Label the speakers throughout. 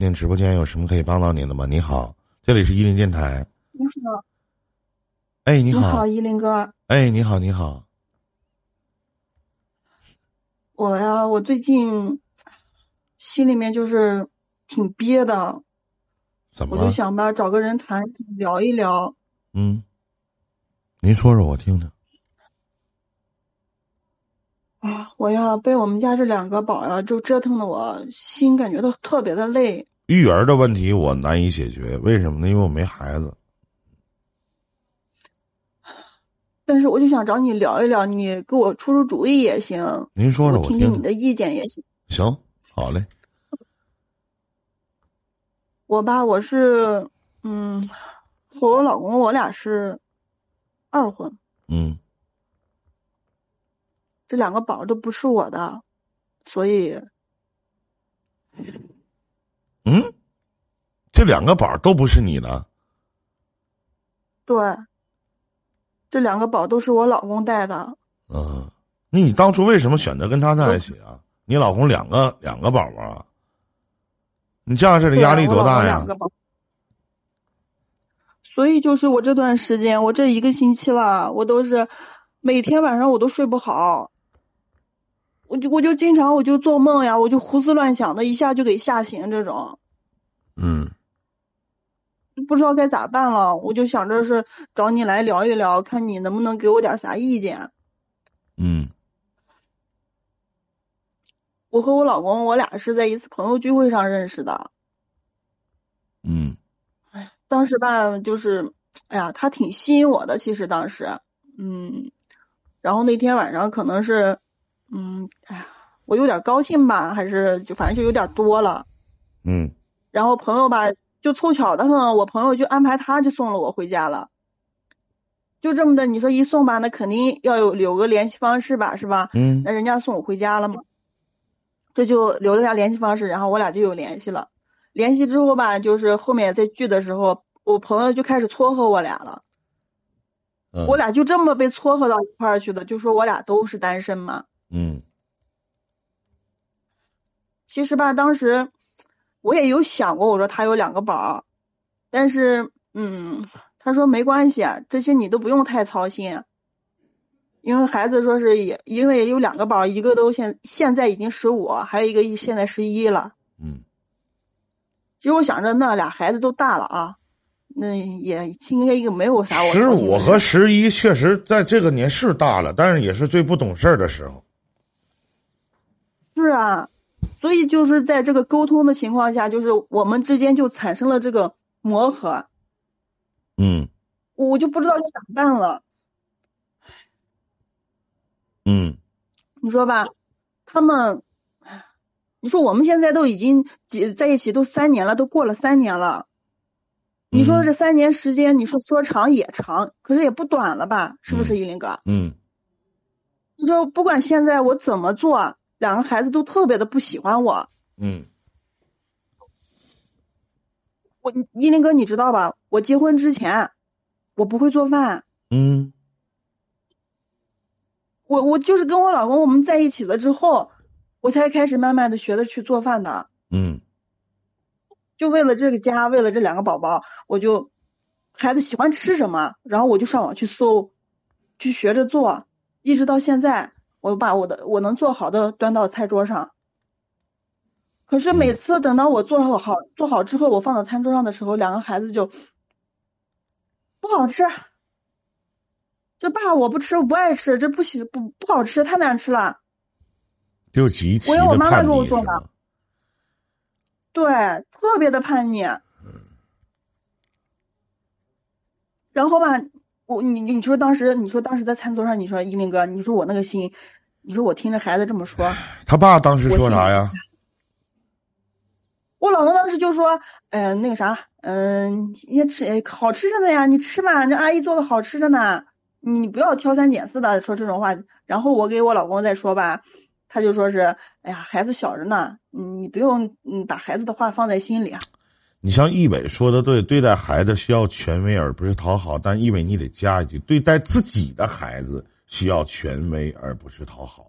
Speaker 1: 您直播间有什么可以帮到您的吗？你好，这里是伊林电台。
Speaker 2: 你好，
Speaker 1: 哎，你好
Speaker 2: 你
Speaker 1: 好，
Speaker 2: 一林哥，
Speaker 1: 哎，你好，你好，
Speaker 2: 我呀，我最近心里面就是挺憋的，
Speaker 1: 怎么了
Speaker 2: 我就？想吧，找个人谈聊一聊。
Speaker 1: 嗯，您说说我听听。
Speaker 2: 啊，我呀被我们家这两个宝呀，就折腾的我心感觉到特别的累。
Speaker 1: 育儿的问题我难以解决，为什么呢？因为我没孩子。
Speaker 2: 但是我就想找你聊一聊，你给我出出主意也行，
Speaker 1: 您说说
Speaker 2: 我听
Speaker 1: 听
Speaker 2: 听你的意见也行。
Speaker 1: 行，好嘞。
Speaker 2: 我吧，我是，嗯，和我老公我俩是二婚，
Speaker 1: 嗯
Speaker 2: 这两个宝都不是我的，所以
Speaker 1: 嗯，这两个宝都不是你的。
Speaker 2: 对，这两个宝都是我老公带的。
Speaker 1: 嗯，那你当初为什么选择跟他在一起啊？你老公两个两个宝宝啊？你这样式的压力多大呀
Speaker 2: 两？个宝。所以就是我这段时间，我这一个星期了，我都是每天晚上我都睡不好，我就我就经常我就做梦呀，我就胡思乱想的，一下就给吓醒这种，
Speaker 1: 嗯
Speaker 2: 不知道该咋办了。我就想着是找你来聊一聊，看你能不能给我点啥意见。
Speaker 1: 嗯
Speaker 2: 我和我老公，我俩是在一次朋友聚会上认识的。
Speaker 1: 嗯哎
Speaker 2: 当时吧，就是，哎呀，他挺吸引我的。其实当时，嗯，然后那天晚上可能是，嗯，哎呀，我有点高兴吧，还是就反正就有点多了。
Speaker 1: 嗯
Speaker 2: 然后朋友吧，就凑巧的很，我朋友就安排他就送了我回家了。就这么的，你说一送吧，那肯定要有留个联系方式吧，是吧？
Speaker 1: 嗯
Speaker 2: 那人家送我回家了嘛，这就留了下联系方式，然后我俩就有联系了。联系之后吧，就是后面在聚的时候，我朋友就开始撮合我俩了，
Speaker 1: 嗯，
Speaker 2: 我俩就这么被撮合到一块儿去的，就说我俩都是单身嘛。
Speaker 1: 嗯。
Speaker 2: 其实吧，当时我也有想过，我说他有两个宝，但是嗯，他说没关系，啊，这些你都不用太操心，因为孩子说是也因为有两个宝，一个都现现在已经十五，还有一个现在十一了。
Speaker 1: 嗯。
Speaker 2: 其实我想着那俩孩子都大了啊，那也应该一个没有啥我
Speaker 1: 十五和十一确实在这个年是大了，但是也是最不懂事儿的时候。
Speaker 2: 是啊，所以就是在这个沟通的情况下，就是我们之间就产生了这个磨合，
Speaker 1: 嗯
Speaker 2: 我就不知道该咋办了。
Speaker 1: 嗯
Speaker 2: 你说吧，他们，你说我们现在都已经几在一起都三年了，都过了三年了。你说
Speaker 1: 嗯
Speaker 2: 这三年时间，你说说长也长，可是也不短了吧？是不是，依林哥？
Speaker 1: 嗯
Speaker 2: 你说不管现在我怎么做，两个孩子都特别的不喜欢我。
Speaker 1: 嗯
Speaker 2: 我依林哥，你知道吧？我结婚之前，我不会做饭，
Speaker 1: 嗯
Speaker 2: 我我就是跟我老公我们在一起了之后，我才开始慢慢的学着去做饭的。
Speaker 1: 嗯
Speaker 2: 就为了这个家，为了这两个宝宝，我就孩子喜欢吃什么，然后我就上网去搜，去学着做，一直到现在，我把我的我能做好的端到菜桌上。可是每次等到我做好好做好之后，我放到餐桌上的时候，两个孩子就不好吃，就爸我不吃，我不爱吃，这不行不不好吃，太难吃了。
Speaker 1: 就极其
Speaker 2: 我要我妈妈给我做的？对，特别的叛逆。然后吧，我你你说当时你说当时在餐桌上，你说一林哥，你说我那个心，你说我听着孩子这么说，
Speaker 1: 他爸当时说啥呀？
Speaker 2: 我老公当时就说，嗯、那个啥，嗯、也吃哎好吃着呢呀，你吃嘛，这阿姨做的好吃着呢，你不要挑三拣四的说这种话。然后我给我老公再说吧，他就说是，哎呀，孩子小着呢，嗯你不用嗯把孩子的话放在心里啊。
Speaker 1: 你像易伟说的对，对待孩子需要权威而不是讨好，但易伟你得加一句，对待自己的孩子需要权威而不是讨好。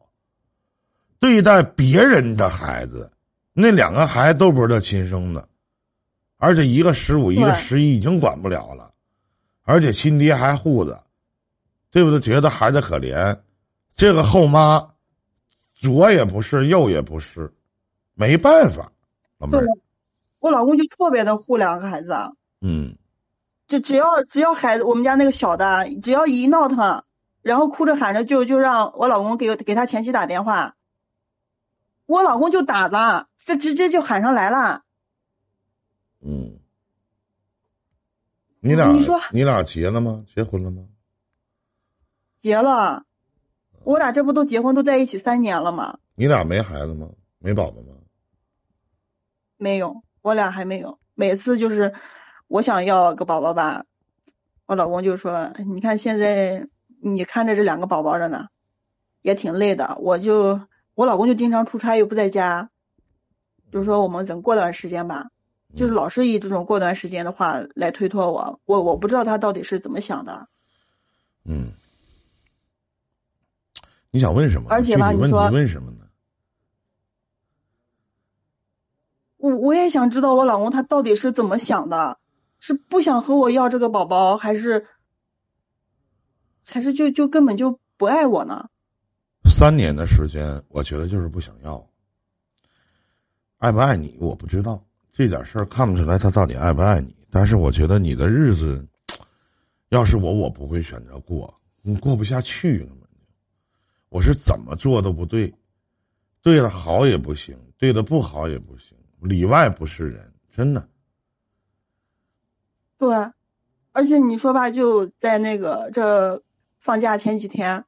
Speaker 1: 对待别人的孩子，那两个孩子都不是他亲生的，而且一个十五，一个
Speaker 2: 对
Speaker 1: 十一，已经管不了了，而且亲爹还护着，对不对？觉得孩子可怜，这个后妈左也不是，右也不是，没办法，老妹儿，，
Speaker 2: 我老公就特别的护两个孩子，
Speaker 1: 嗯
Speaker 2: 就只要只要孩子，我们家那个小的，只要一闹腾，然后哭着喊着就就让我老公给给他前妻打电话，我老公就打了，这直接就喊上来了。
Speaker 1: 嗯，你俩
Speaker 2: 你说
Speaker 1: 你俩结了吗？结婚了吗？
Speaker 2: 结了，我俩这不都结婚都在一起三年了吗？
Speaker 1: 你俩没孩子吗？没宝宝吗？
Speaker 2: 没有，我俩还没有。每次就是我想要个宝宝吧，我老公就说：“你看现在你看着这两个宝宝着呢，也挺累的。”我就我老公就经常出差又不在家，就是说我们等过段时间吧，就是老是以这种过段时间的话来推脱我，我我不知道他到底是怎么想的。
Speaker 1: 嗯，你想问什么？
Speaker 2: 而且吧你说
Speaker 1: 问什么呢？
Speaker 2: 我也想知道我老公他到底是怎么想的，是不想和我要这个宝宝，还是还是就就根本就不爱我呢？
Speaker 1: 三年的时间，我觉得就是不想要。爱不爱你，我不知道这点事儿看不出来他到底爱不爱你。但是我觉得你的日子，要是我，我不会选择过，你过不下去了。我是怎么做都不对，对了好也不行，对的不好也不行，里外不是人，真的。
Speaker 2: 对，而且你说吧，就在那个这放假前几天，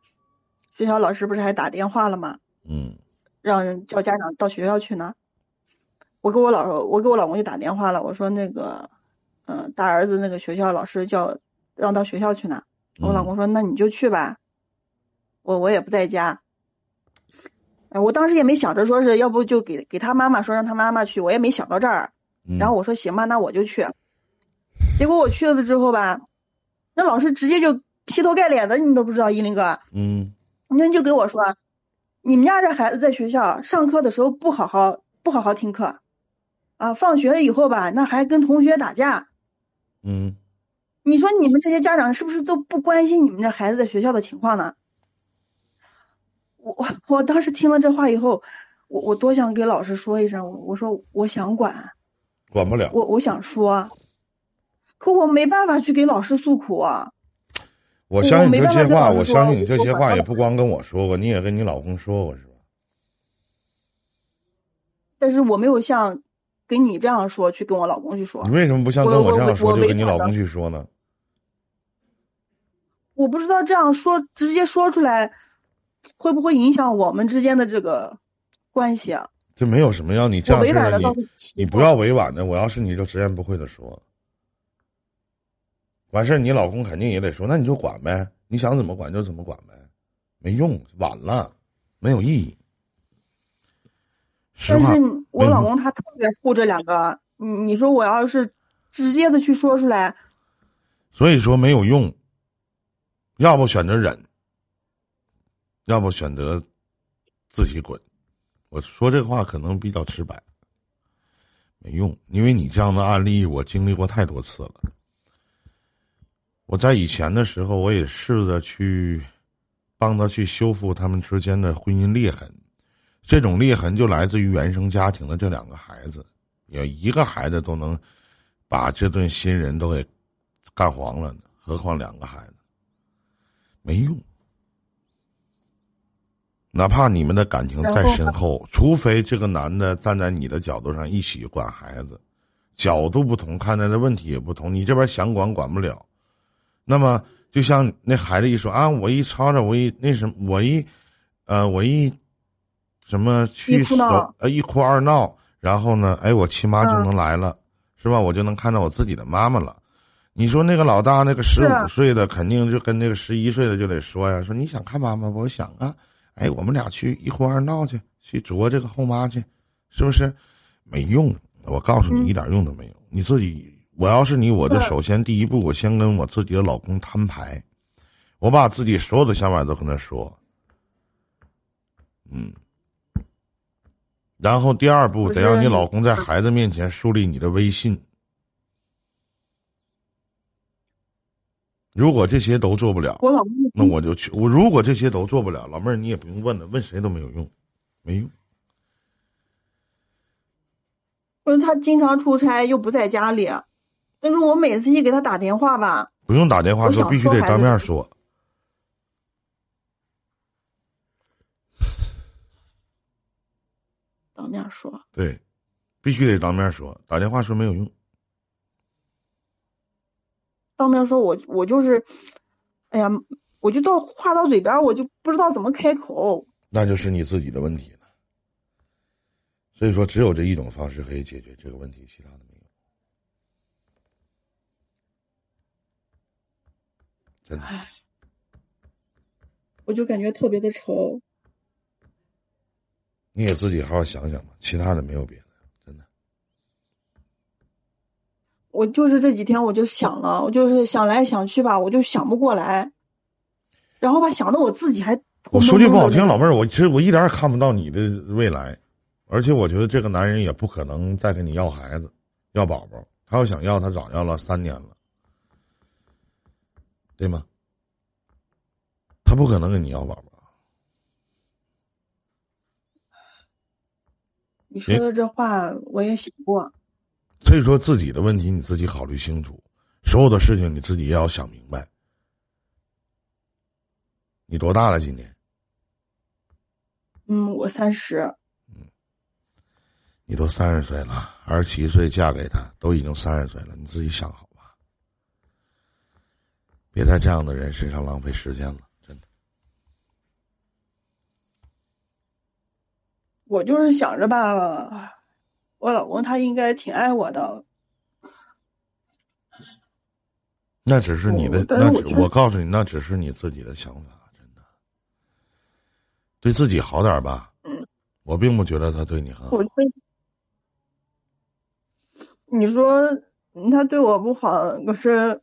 Speaker 2: 学校老师不是还打电话了吗？
Speaker 1: 嗯
Speaker 2: 让叫家长到学校去呢。我给我老我给我老公就打电话了，我说那个，嗯、大儿子那个学校老师叫让到学校去呢。我老公说那你就去吧，我我也不在家。哎，我当时也没想着说是要不就给给他妈妈说让他妈妈去，我也没想到这儿。
Speaker 1: 嗯，
Speaker 2: 然后我说行吧，那我就去。结果我去了之后吧，那老师直接就劈头盖脸的，你都不知道，依林哥，
Speaker 1: 嗯
Speaker 2: 那就给我说，你们家这孩子在学校上课的时候不好好不好好听课，啊，放学了以后吧，那还跟同学打架。
Speaker 1: 嗯
Speaker 2: 你说你们这些家长是不是都不关心你们这孩子在学校的情况呢？我我 我当时听了这话以后，我我多想给老师说一声，我我说我想管，
Speaker 1: 管不了。
Speaker 2: 我我想说，可我没办法去给老师诉苦啊。
Speaker 1: 我相信
Speaker 2: 你
Speaker 1: 这些话，我相信你这些话也不光跟我说过，你也跟你老公说过是吧？
Speaker 2: 但是我没有像跟你这样说，去跟我老公去说
Speaker 1: 你。为什么不像跟
Speaker 2: 我
Speaker 1: 这样说，就跟你老公去说呢？
Speaker 2: 我不知道这样说直接说出来，会不会影响我们之间的这个关系啊？
Speaker 1: 这没有什么要你这样式的，你你不要委婉的，我要是你就直言不讳的说。完事儿，你老公肯定也得说，那你就管呗，你想怎么管就怎么管呗，没用，晚了，没有意义。
Speaker 2: 但是，我老公他特别护这两个，你你说我要是直接的去说出来，
Speaker 1: 所以说没有用，要不选择忍，要不选择自己滚。我说这话可能比较直白，没用，因为你这样的案例我经历过太多次了。我在以前的时候，我也试着去帮他去修复他们之间的婚姻裂痕，这种裂痕就来自于原生家庭的这两个孩子，有一个孩子都能把这对新人都给干黄了呢，何况两个孩子，没用。哪怕你们的感情再深厚，除非这个男的站在你的角度上一起管孩子，角度不同，看待的问题也不同，你这边想管管不了。那么，就像那孩子一说啊，我一吵吵，我一那什么，我一，呃，我一什么去呃一哭二闹，然后呢，哎，我亲妈就
Speaker 2: 嗯
Speaker 1: 能来了，是吧？我就能看到我自己的妈妈了。你说那个老大那个十五岁的，肯定就跟那个十一岁的就得说呀，说你想看妈妈不？我想啊，哎，我们俩去一哭二闹去，去啄这个后妈去，是不是？没用，我告诉你，
Speaker 2: 嗯
Speaker 1: 一点用都没有。你自己，我要是你，我就首先第一步，我先跟我自己的老公摊牌，我把自己所有的想法都跟他说，嗯。然后第二步，得让你老公在孩子面前树立你的威信，如果这些都做不了，
Speaker 2: 我老公
Speaker 1: 那我就去。我如果这些都做不了，老妹儿你也不用问了，问谁都没有用，没用。
Speaker 2: 不是他经常出差又不在家里，但是我每次一给他打电话吧，
Speaker 1: 不用打电话说，必须得当面说。
Speaker 2: 当面说，
Speaker 1: 对，必须得当面说，打电话说没有用。
Speaker 2: 当面说我我就是，哎呀，我就到话到嘴边儿，我就不知道怎么开口。
Speaker 1: 那就是你自己的问题了。所以说，只有这一种方式可以解决这个问题，其他的没有。真的，
Speaker 2: 我就感觉特别的愁。
Speaker 1: 你也自己好好想想吧，其他的没有别的。
Speaker 2: 我就是这几天我就想了，我就是想来想去吧，我就想不过来，然后吧想的我自己还
Speaker 1: 我说句不好听，老妹儿，我其实我一点也看不到你的未来，而且我觉得这个男人也不可能再跟你要孩子、要宝宝。他要想要，他早要了三年了，对吗？他不可能跟你要宝宝。
Speaker 2: 你说的这话我也想过，
Speaker 1: 所以说自己的问题你自己考虑清楚，所有的事情你自己也要想明白。你多大了？今年
Speaker 2: 嗯，我三十，嗯
Speaker 1: 你都三十岁了，二十七岁嫁给他，都已经三十岁了，你自己想好吧，别在这样的人身上浪费时间了，真的。
Speaker 2: 我就是想着吧，我老公他应该挺爱我的，
Speaker 1: 那只是你的那只
Speaker 2: 我
Speaker 1: 我告诉你，那只是你自己的想法，真的。对自己好点吧。
Speaker 2: 嗯。
Speaker 1: 我并不觉得他对你很好
Speaker 2: 你说嗯他对我不好，可是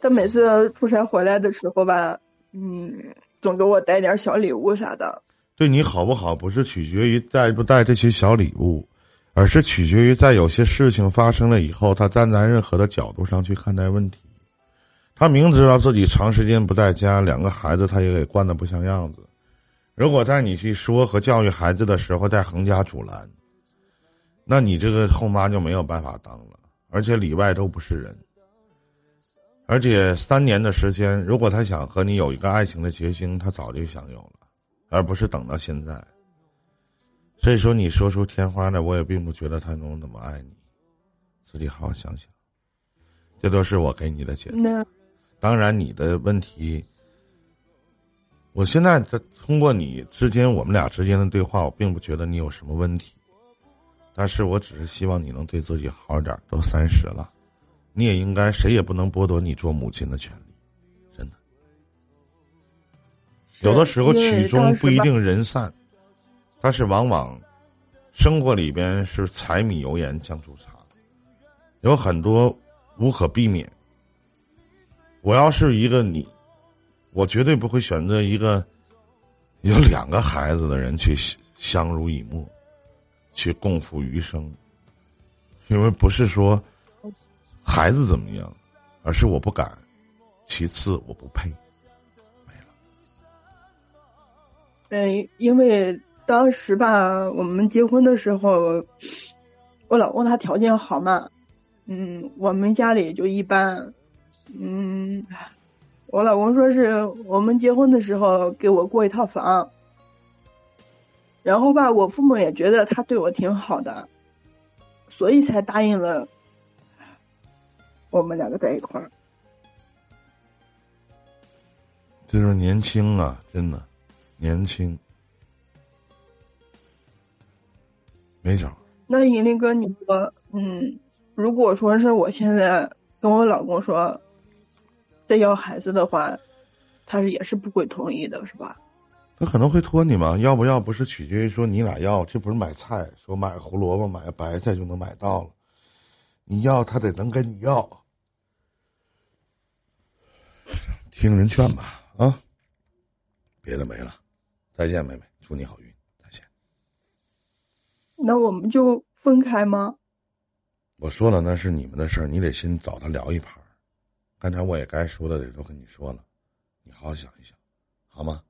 Speaker 2: 他每次出差回来的时候吧，嗯，总给我带点小礼物啥的。
Speaker 1: 对你好不好，不是取决于带不带这些小礼物，而是取决于在有些事情发生了以后，他站在任何的角度上去看待问题。他明知道自己长时间不在家，两个孩子他也给惯得不像样子。如果在你去说和教育孩子的时候再横加阻拦，那你这个后妈就没有办法当了，而且里外都不是人。而且三年的时间，如果他想和你有一个爱情的结晶，他早就想有了。而不是等到现在。所以说，你说出天花来，我也并不觉得他能那么爱你，自己好好想想。这都是我给你的解答。当然，你的问题，我现在在通过你之间我们俩之间的对话，我并不觉得你有什么问题，但是我只是希望你能对自己好点儿。都三十了，你也应该，谁也不能剥夺你做母亲的权利，真的。有的时候曲终不一定人散，但是往往生活里边是柴米油盐酱醋茶，有很多无可避免。我要是一个你，我绝对不会选择一个有两个孩子的人去相濡以沫，去共赴余生，因为不是说孩子怎么样，而是我不敢，其次我不配。
Speaker 2: 没了嗯，因为当时吧，我们结婚的时候，我老公他条件好嘛，嗯，我们家里就一般，嗯，我老公说是我们结婚的时候给我过一套房，然后吧，我父母也觉得他对我挺好的，所以才答应了我们两个在一块儿。
Speaker 1: 就是年轻啊，真的。年轻，没招。
Speaker 2: 那尹林哥，你说，嗯，如果说是我现在跟我老公说再要孩子的话，他是也是不会同意的，是吧？
Speaker 1: 他可能会拖你嘛？要不要不是取决于说你俩要，这不是买菜，说买胡萝卜、买个白菜就能买到了。你要他得能跟你要，听人劝吧，啊，别的没了。再见，妹妹，祝你好运。
Speaker 2: 那我们就分开吗？
Speaker 1: 我说了，那是你们的事儿，你得先找他聊一盘，刚才我也该说的也都跟你说了，你好好想一想，好吗？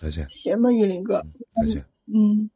Speaker 1: 再见，
Speaker 2: 行吧，依林哥，
Speaker 1: 再见。
Speaker 2: 嗯。